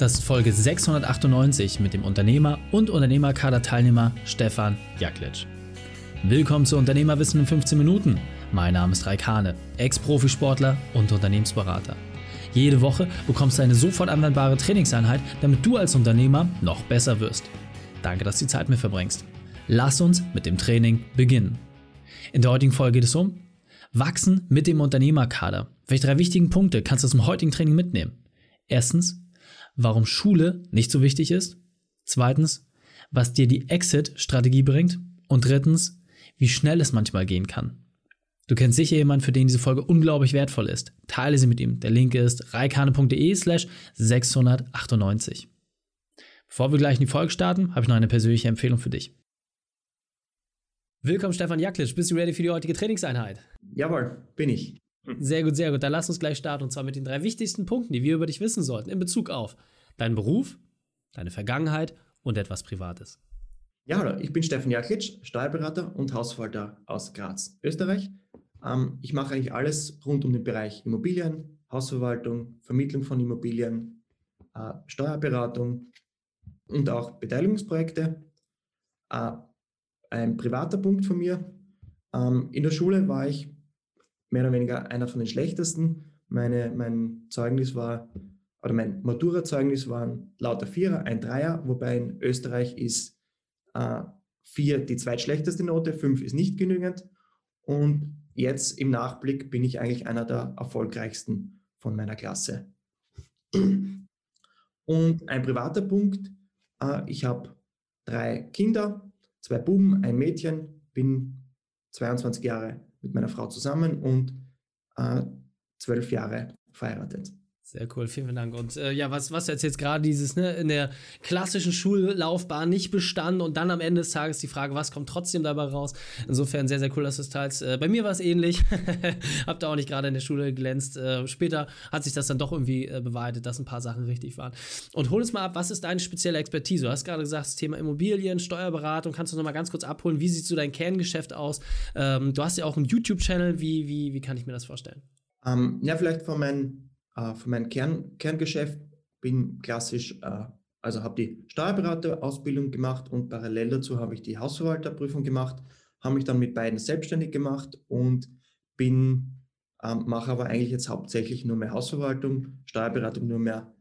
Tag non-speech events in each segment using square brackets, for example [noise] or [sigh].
Das ist Folge 698 mit dem Unternehmer und Unternehmerkader-Teilnehmer Stefan Jaklic. Willkommen zu Unternehmerwissen in 15 Minuten. Mein Name ist Raik Hane, Ex-Profisportler und Unternehmensberater. Jede Woche bekommst du eine sofort anwendbare Trainingseinheit, damit du als Unternehmer noch besser wirst. Danke, dass du die Zeit mit verbringst. Lass uns mit dem Training beginnen. In der heutigen Folge geht es um Wachsen mit dem Unternehmerkader. Welche drei wichtigen Punkte kannst du aus dem heutigen Training mitnehmen? Erstens, warum Schule nicht so wichtig ist. Zweitens, was dir die Exit-Strategie bringt. Und drittens, wie schnell es manchmal gehen kann. Du kennst sicher jemanden, für den diese Folge unglaublich wertvoll ist. Teile sie mit ihm. Der Link ist reikane.de slash 698. Bevor wir gleich in die Folge starten, habe ich noch eine persönliche Empfehlung für dich. Willkommen, Stefan Jaklic. Bist du ready für die heutige Trainingseinheit? Jawohl, bin ich. Sehr gut, sehr gut. Dann lass uns gleich starten und zwar mit den drei wichtigsten Punkten, die wir über dich wissen sollten in Bezug auf deinen Beruf, deine Vergangenheit und etwas Privates. Ja, hallo, ich bin Stefan Jaklic, Steuerberater und Hausverwalter aus Graz, Österreich. Ähm, ich mache eigentlich alles rund um den Bereich Immobilien, Hausverwaltung, Vermittlung von Immobilien, äh, Steuerberatung und auch Beteiligungsprojekte. Äh, ein privater Punkt von mir. Ähm, in der Schule war ich mehr oder weniger einer von den schlechtesten. Meine, mein Zeugnis war, oder mein Matura-Zeugnis waren lauter Vierer, ein Dreier, wobei in Österreich ist äh, vier die zweitschlechteste Note, fünf ist nicht genügend. Und jetzt im Nachblick bin ich eigentlich einer der erfolgreichsten von meiner Klasse. Und ein privater Punkt, äh, ich habe drei Kinder, zwei Buben, ein Mädchen, bin 22 Jahre mit meiner Frau zusammen und äh, zwölf Jahre verheiratet. Sehr cool, vielen Dank. Und äh, ja, was, was jetzt, jetzt gerade dieses, ne, in der klassischen Schullaufbahn nicht bestanden und dann am Ende des Tages die Frage, was kommt trotzdem dabei raus? Insofern sehr, sehr cool, dass du es teilst. Äh, bei mir war es ähnlich. [laughs] Hab da auch nicht gerade in der Schule glänzt. Äh, später hat sich das dann doch irgendwie äh, bewahrheitet, dass ein paar Sachen richtig waren. Und hol uns mal ab, was ist deine spezielle Expertise? Du hast gerade gesagt, das Thema Immobilien, Steuerberatung. Kannst du noch mal ganz kurz abholen? Wie sieht so dein Kerngeschäft aus? Ähm, du hast ja auch einen YouTube-Channel. Wie, wie, wie kann ich mir das vorstellen? Ähm, ja, vielleicht von meinen für mein Kern, Kerngeschäft bin klassisch, äh, also habe die Steuerberaterausbildung gemacht und parallel dazu habe ich die Hausverwalterprüfung gemacht, habe mich dann mit beiden selbstständig gemacht und bin, äh, mache aber eigentlich jetzt hauptsächlich nur mehr Hausverwaltung, Steuerberatung nur mehr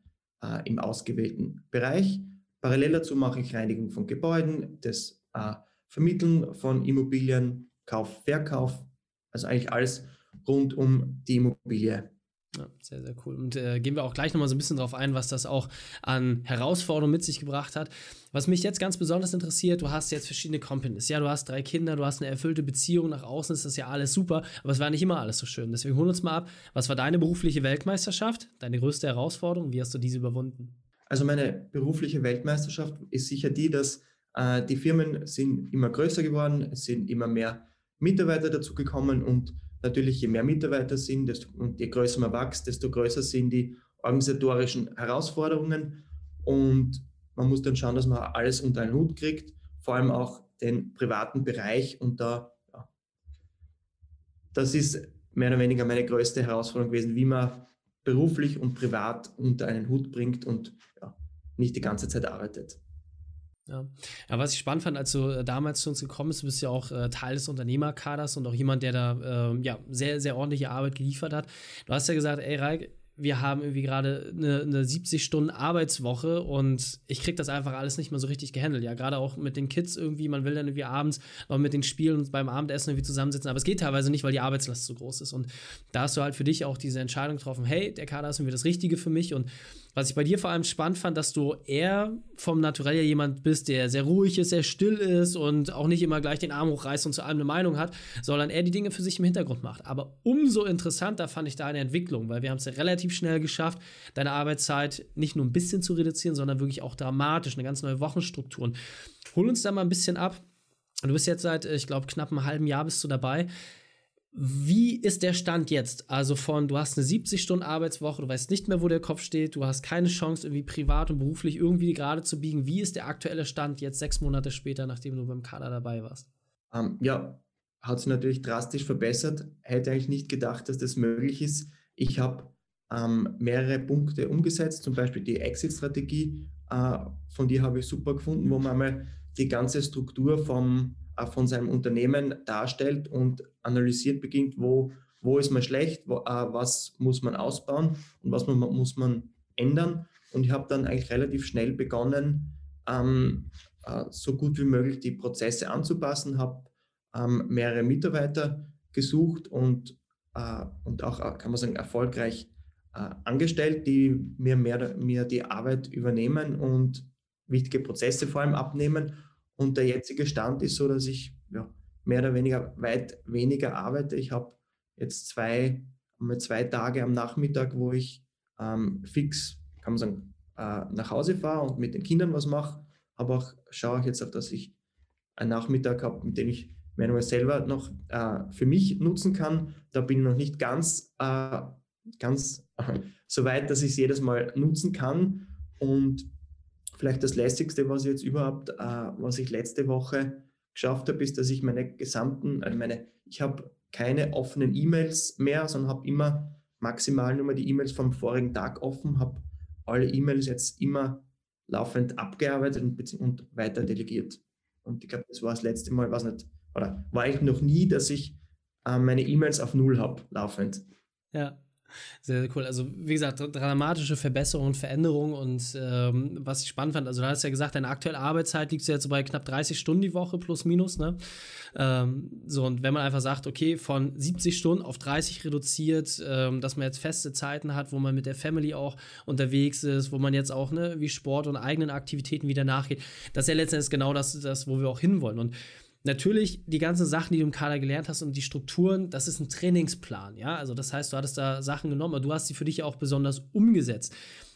äh, im ausgewählten Bereich. Parallel dazu mache ich Reinigung von Gebäuden, das äh, Vermitteln von Immobilien, Kauf, Verkauf, also eigentlich alles rund um die Immobilie ja, sehr, sehr cool. Und äh, gehen wir auch gleich nochmal so ein bisschen drauf ein, was das auch an Herausforderungen mit sich gebracht hat. Was mich jetzt ganz besonders interessiert, du hast jetzt verschiedene Companies. Ja, du hast drei Kinder, du hast eine erfüllte Beziehung, nach außen ist das ja alles super, aber es war nicht immer alles so schön. Deswegen holen wir uns mal ab, was war deine berufliche Weltmeisterschaft, deine größte Herausforderung, wie hast du diese überwunden? Also meine berufliche Weltmeisterschaft ist sicher die, dass äh, die Firmen sind immer größer geworden, es sind immer mehr Mitarbeiter dazugekommen und natürlich, je mehr Mitarbeiter sind desto, und je größer man wächst, desto größer sind die organisatorischen Herausforderungen. Und man muss dann schauen, dass man alles unter einen Hut kriegt, vor allem auch den privaten Bereich. Und da, ja, das ist mehr oder weniger meine größte Herausforderung gewesen, wie man beruflich und privat unter einen Hut bringt und ja, nicht die ganze Zeit arbeitet. Ja. ja, was ich spannend fand, als du äh, damals zu uns gekommen bist, du bist ja auch äh, Teil des Unternehmerkaders und auch jemand, der da äh, ja, sehr, sehr ordentliche Arbeit geliefert hat. Du hast ja gesagt, ey Raik, wir haben irgendwie gerade eine, eine 70-Stunden-Arbeitswoche und ich kriege das einfach alles nicht mehr so richtig gehandelt. Ja, gerade auch mit den Kids irgendwie, man will dann irgendwie abends noch mit den Spielen und beim Abendessen irgendwie zusammensitzen, aber es geht teilweise nicht, weil die Arbeitslast so groß ist. Und da hast du halt für dich auch diese Entscheidung getroffen, hey, der Kader ist irgendwie das Richtige für mich und was ich bei dir vor allem spannend fand, dass du eher vom Naturell ja jemand bist, der sehr ruhig ist, sehr still ist und auch nicht immer gleich den Arm hochreißt und zu allem eine Meinung hat, sondern er die Dinge für sich im Hintergrund macht. Aber umso interessanter fand ich deine Entwicklung, weil wir haben es ja relativ schnell geschafft, deine Arbeitszeit nicht nur ein bisschen zu reduzieren, sondern wirklich auch dramatisch, eine ganz neue Wochenstruktur. Hol uns da mal ein bisschen ab. Du bist jetzt seit, ich glaube, knapp einem halben Jahr bist du dabei. Wie ist der Stand jetzt? Also von, du hast eine 70-Stunden-Arbeitswoche, du weißt nicht mehr, wo der Kopf steht, du hast keine Chance, irgendwie privat und beruflich irgendwie gerade zu biegen. Wie ist der aktuelle Stand jetzt sechs Monate später, nachdem du beim Kader dabei warst? Um, ähm, ja, hat sich natürlich drastisch verbessert. Hätte eigentlich nicht gedacht, dass das möglich ist. Ich habe ähm, mehrere Punkte umgesetzt, zum Beispiel die Exit-Strategie, äh, von die habe ich super gefunden, wo man mal die ganze Struktur vom, von seinem Unternehmen darstellt und analysiert beginnt, wo, wo ist man schlecht, wo, äh, was muss man ausbauen und was man, muss man ändern. Und ich habe dann eigentlich relativ schnell begonnen, ähm, äh, so gut wie möglich die Prozesse anzupassen, habe ähm, mehrere Mitarbeiter gesucht und, äh, und auch, äh, kann man sagen, erfolgreich äh, angestellt, die mir, mehr, mir die Arbeit übernehmen und wichtige Prozesse vor allem abnehmen. Und der jetzige Stand ist so, dass ich ja, mehr oder weniger weit weniger arbeite. Ich habe jetzt zwei, zwei Tage am Nachmittag, wo ich ähm, fix, kann man sagen, äh, nach Hause fahre und mit den Kindern was mache. Aber auch schaue ich jetzt auf, dass ich einen Nachmittag habe, mit dem ich manuell selber noch äh, für mich nutzen kann. Da bin ich noch nicht ganz, äh, ganz [laughs] so weit, dass ich es jedes Mal nutzen kann. Und vielleicht das Lässigste, was ich jetzt überhaupt, äh, was ich letzte Woche geschafft habe, ist, dass ich meine gesamten, also meine, ich habe keine offenen E-Mails mehr, sondern habe immer maximal nur mal die E-Mails vom vorigen Tag offen, habe alle E-Mails jetzt immer laufend abgearbeitet und, und weiter delegiert. Und ich glaube, das war das letzte Mal, was nicht, oder war ich noch nie, dass ich äh, meine E-Mails auf Null habe, laufend. Ja. Sehr, sehr cool. Also, wie gesagt, dramatische Verbesserungen und Veränderungen. Und ähm, was ich spannend fand, also, du hast ja gesagt, deine aktuelle Arbeitszeit liegt jetzt so bei knapp 30 Stunden die Woche plus minus. Ne? Ähm, so, und wenn man einfach sagt, okay, von 70 Stunden auf 30 reduziert, ähm, dass man jetzt feste Zeiten hat, wo man mit der Family auch unterwegs ist, wo man jetzt auch ne, wie Sport und eigenen Aktivitäten wieder nachgeht, das ist ja letztendlich genau das, das wo wir auch hinwollen. Und Natürlich, die ganzen Sachen, die du im Kader gelernt hast und die Strukturen, das ist ein Trainingsplan, ja. Also, das heißt, du hattest da Sachen genommen, aber du hast sie für dich auch besonders umgesetzt.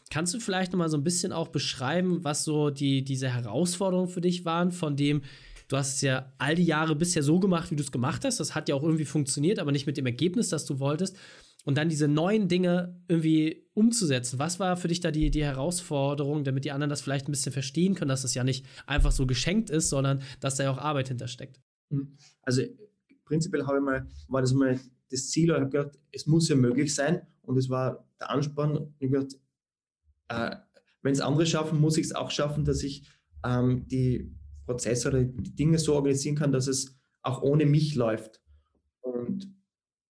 Kannst du vielleicht noch mal so ein bisschen auch beschreiben, was so die, diese Herausforderungen für dich waren, von dem, du hast es ja all die Jahre bisher so gemacht, wie du es gemacht hast. Das hat ja auch irgendwie funktioniert, aber nicht mit dem Ergebnis, das du wolltest und dann diese neuen Dinge irgendwie umzusetzen. Was war für dich da die, die Herausforderung, damit die anderen das vielleicht ein bisschen verstehen können, dass das ja nicht einfach so geschenkt ist, sondern dass da ja auch Arbeit hintersteckt? Mhm. Also prinzipiell habe ich mal, war das mal das Ziel, ich habe gedacht, es muss ja möglich sein und es war der Ansporn. Ich habe gedacht, äh, wenn es andere schaffen, muss ich es auch schaffen, dass ich ähm, die Prozesse oder die Dinge so organisieren kann, dass es auch ohne mich läuft. Und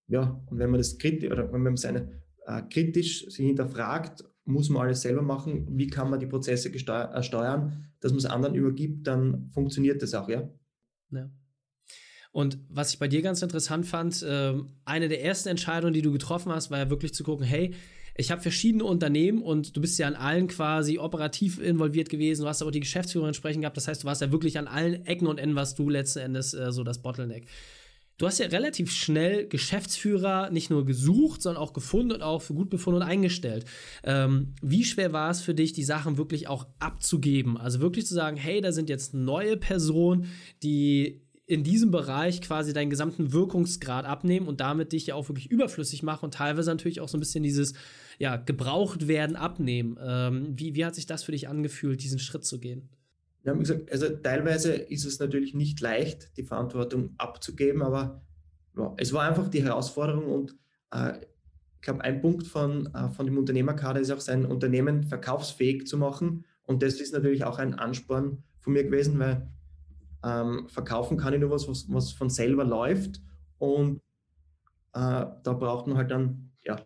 ja, und wenn man das kritisch oder wenn man seine äh, kritisch sich hinterfragt, muss man alles selber machen, wie kann man die Prozesse äh, steuern, dass man es anderen übergibt, dann funktioniert das auch, ja. ja. Und was ich bei dir ganz interessant fand, äh, eine der ersten Entscheidungen, die du getroffen hast, war ja wirklich zu gucken, hey, ich habe verschiedene Unternehmen und du bist ja an allen quasi operativ involviert gewesen. Du hast aber die Geschäftsführerin entsprechend gehabt. Das heißt, du warst ja wirklich an allen Ecken und Enden, was du letzten Endes äh, so das Bottleneck. Du hast ja relativ schnell Geschäftsführer nicht nur gesucht, sondern auch gefunden und auch für gut befunden und eingestellt. Ähm, wie schwer war es für dich, die Sachen wirklich auch abzugeben? Also wirklich zu sagen, hey, da sind jetzt neue Personen, die in diesem Bereich quasi deinen gesamten Wirkungsgrad abnehmen und damit dich ja auch wirklich überflüssig machen und teilweise natürlich auch so ein bisschen dieses ja, gebraucht werden abnehmen. Ähm, wie, wie hat sich das für dich angefühlt, diesen Schritt zu gehen? Wir haben gesagt, also teilweise ist es natürlich nicht leicht, die Verantwortung abzugeben, aber ja, es war einfach die Herausforderung und äh, ich glaube, ein Punkt von, äh, von dem Unternehmerkader ist auch, sein Unternehmen verkaufsfähig zu machen. Und das ist natürlich auch ein Ansporn von mir gewesen, weil ähm, verkaufen kann ich nur was, was, was von selber läuft. Und äh, da braucht man halt dann ja,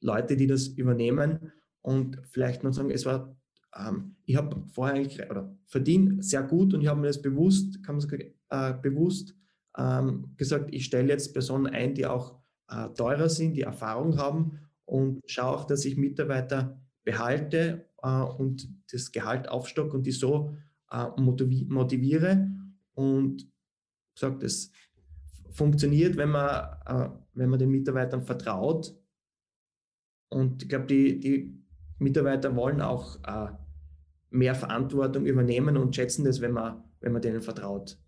Leute, die das übernehmen. Und vielleicht noch sagen, es war ähm, ich habe vorher oder verdiene sehr gut und ich habe mir das bewusst, kann man sagen, äh, bewusst ähm, gesagt, ich stelle jetzt Personen ein, die auch äh, teurer sind, die Erfahrung haben und schaue auch, dass ich Mitarbeiter behalte äh, und das Gehalt aufstocke und die so äh, motiviere und sagt, es funktioniert, wenn man, äh, wenn man den Mitarbeitern vertraut. Und ich glaube, die, die Mitarbeiter wollen auch äh, mehr Verantwortung übernehmen und schätzen das, wenn man, wenn man denen vertraut.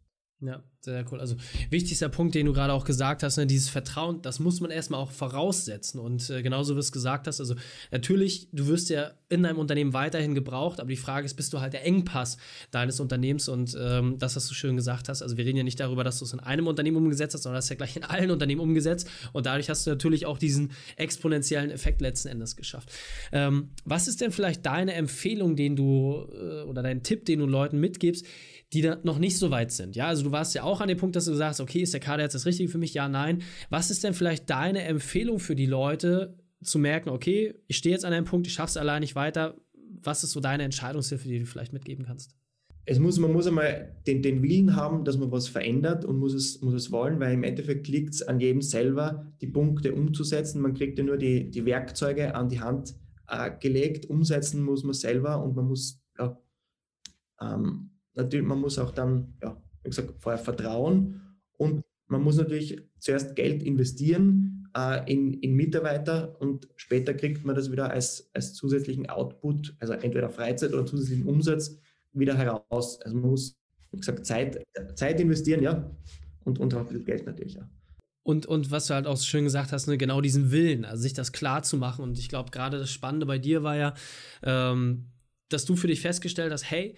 Ja, sehr cool. Also wichtigster Punkt, den du gerade auch gesagt hast, ne, dieses Vertrauen, das muss man erstmal auch voraussetzen. Und äh, genauso wie du es gesagt hast, also natürlich, du wirst ja in deinem Unternehmen weiterhin gebraucht, aber die Frage ist, bist du halt der Engpass deines Unternehmens und ähm, das, was du schön gesagt hast, also wir reden ja nicht darüber, dass du es in einem Unternehmen umgesetzt hast, sondern das ist ja gleich in allen Unternehmen umgesetzt und dadurch hast du natürlich auch diesen exponentiellen Effekt letzten Endes geschafft. Ähm, was ist denn vielleicht deine Empfehlung, den du äh, oder dein Tipp, den du Leuten mitgibst, die da noch nicht so weit sind. Ja, also du warst ja auch an dem Punkt, dass du sagst, okay, ist der Kader jetzt das Richtige für mich? Ja, nein. Was ist denn vielleicht deine Empfehlung für die Leute, zu merken, okay, ich stehe jetzt an einem Punkt, ich schaffe es allein nicht weiter. Was ist so deine Entscheidungshilfe, die du vielleicht mitgeben kannst? Es muss, man muss einmal den, den Willen haben, dass man was verändert und muss es, muss es wollen, weil im Endeffekt liegt es an jedem selber, die Punkte umzusetzen. Man kriegt ja nur die, die Werkzeuge an die Hand äh, gelegt, umsetzen muss man selber und man muss ja, ähm, natürlich, man muss auch dann, ja, wie gesagt, vorher vertrauen und man muss natürlich zuerst Geld investieren äh, in, in Mitarbeiter und später kriegt man das wieder als, als zusätzlichen Output, also entweder Freizeit oder zusätzlichen Umsatz wieder heraus. Also man muss, wie gesagt, Zeit, Zeit investieren, ja, und, und auch viel Geld natürlich, ja. Und, und was du halt auch so schön gesagt hast, ne, genau diesen Willen, also sich das klar zu machen. Und ich glaube, gerade das Spannende bei dir war ja, ähm, dass du für dich festgestellt hast, hey,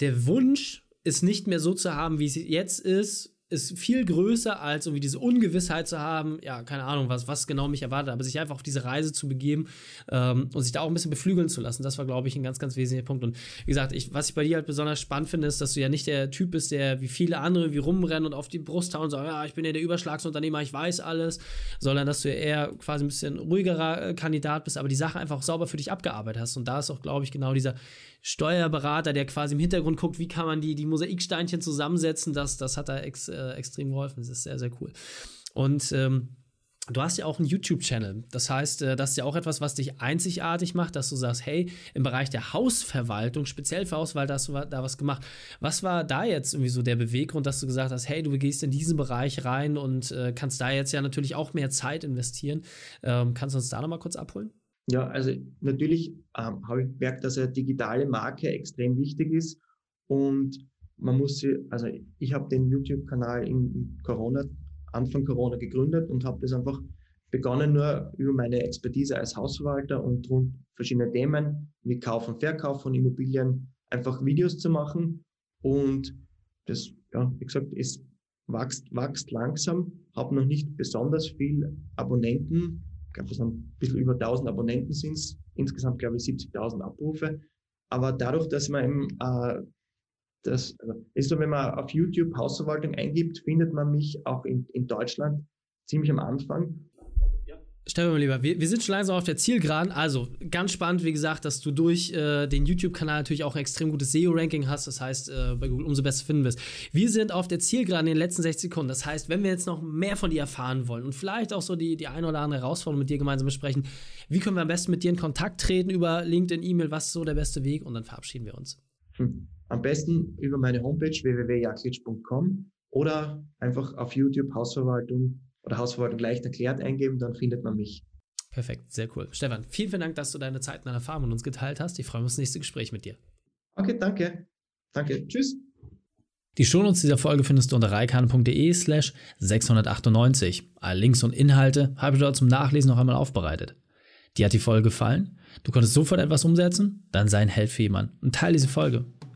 der Wunsch, es nicht mehr so zu haben, wie es jetzt ist, ist viel größer als irgendwie diese Ungewissheit zu haben, ja, keine Ahnung, was, was genau mich erwartet, aber sich einfach auf diese Reise zu begeben ähm, und sich da auch ein bisschen beflügeln zu lassen, das war, glaube ich, ein ganz, ganz wesentlicher Punkt. Und wie gesagt, ich, was ich bei dir halt besonders spannend finde, ist, dass du ja nicht der Typ bist, der wie viele andere wie rumrennen und auf die Brust hauen und sagen, ja, ich bin ja der Überschlagsunternehmer, ich weiß alles, sondern dass du ja eher quasi ein bisschen ruhigerer äh, Kandidat bist, aber die Sache einfach sauber für dich abgearbeitet hast. Und da ist auch, glaube ich, genau dieser Steuerberater, der quasi im Hintergrund guckt, wie kann man die, die Mosaiksteinchen zusammensetzen, das, das hat da ex, äh, extrem geholfen. Das ist sehr, sehr cool. Und ähm, Du hast ja auch einen YouTube-Channel. Das heißt, äh, das ist ja auch etwas, was dich einzigartig macht, dass du sagst, hey, im Bereich der Hausverwaltung, speziell für Hausverwalter, hast du da was gemacht. Was war da jetzt irgendwie so der Beweggrund, dass du gesagt hast, hey, du gehst in diesen Bereich rein und äh, kannst da jetzt ja natürlich auch mehr Zeit investieren. Ähm, kannst du uns da nochmal kurz abholen? Ja, also natürlich ähm, habe ich gemerkt, dass eine digitale Marke extrem wichtig ist und man muss sie, also ich habe den YouTube-Kanal in Corona, Anfang Corona gegründet und habe das einfach begonnen, nur über meine Expertise als Hausverwalter und rund verschiedene Themen wie Kauf und Verkauf von Immobilien einfach Videos zu machen. Und das, ja, wie gesagt, es wächst, wächst langsam, habe noch nicht besonders viel Abonnenten, ich glaube, das sind ein bisschen über 1000 Abonnenten sind es, insgesamt glaube ich 70.000 Abrufe. Aber dadurch, dass man eben, äh, das also ist so, wenn man auf YouTube Hausverwaltung eingibt, findet man mich auch in, in Deutschland ziemlich am Anfang. Stefan, mein Lieber, wir, wir, sind schon langsam auf der Zielgeraden. Also ganz spannend, wie gesagt, dass du durch äh, den YouTube-Kanal natürlich auch ein extrem gutes SEO-Ranking hast. Das heißt, äh, bei Google umso besser finden wirst. Wir sind auf der Zielgeraden in den letzten 60 Sekunden. Das heißt, wenn wir jetzt noch mehr von dir erfahren wollen und vielleicht auch so die, die eine oder andere Herausforderung mit dir gemeinsam besprechen, wie können wir am besten mit dir in Kontakt treten über LinkedIn, E-Mail? Was ist so der beste Weg? Und dann verabschieden wir uns. Hm. Am besten über meine Homepage www.jaklic.com oder einfach auf YouTube Hausverwaltung oder Hausverwaltung leicht erklärt eingeben, dann findet man mich. Perfekt, sehr cool. Stefan, vielen, vielen Dank, dass du deine Zeit und deine Erfahrung mit uns geteilt hast. Ich freue mich auf das nächste Gespräch mit dir. Okay, danke. Danke. Tschüss. Die Shownotes dieser Folge findest du unter reikane.de slash 698. Alle Links und Inhalte habe ich dort zum Nachlesen noch einmal aufbereitet. Dir hat die Folge gefallen? Du konntest sofort etwas umsetzen? Dann sei ein Held für jemanden und teile diese Folge.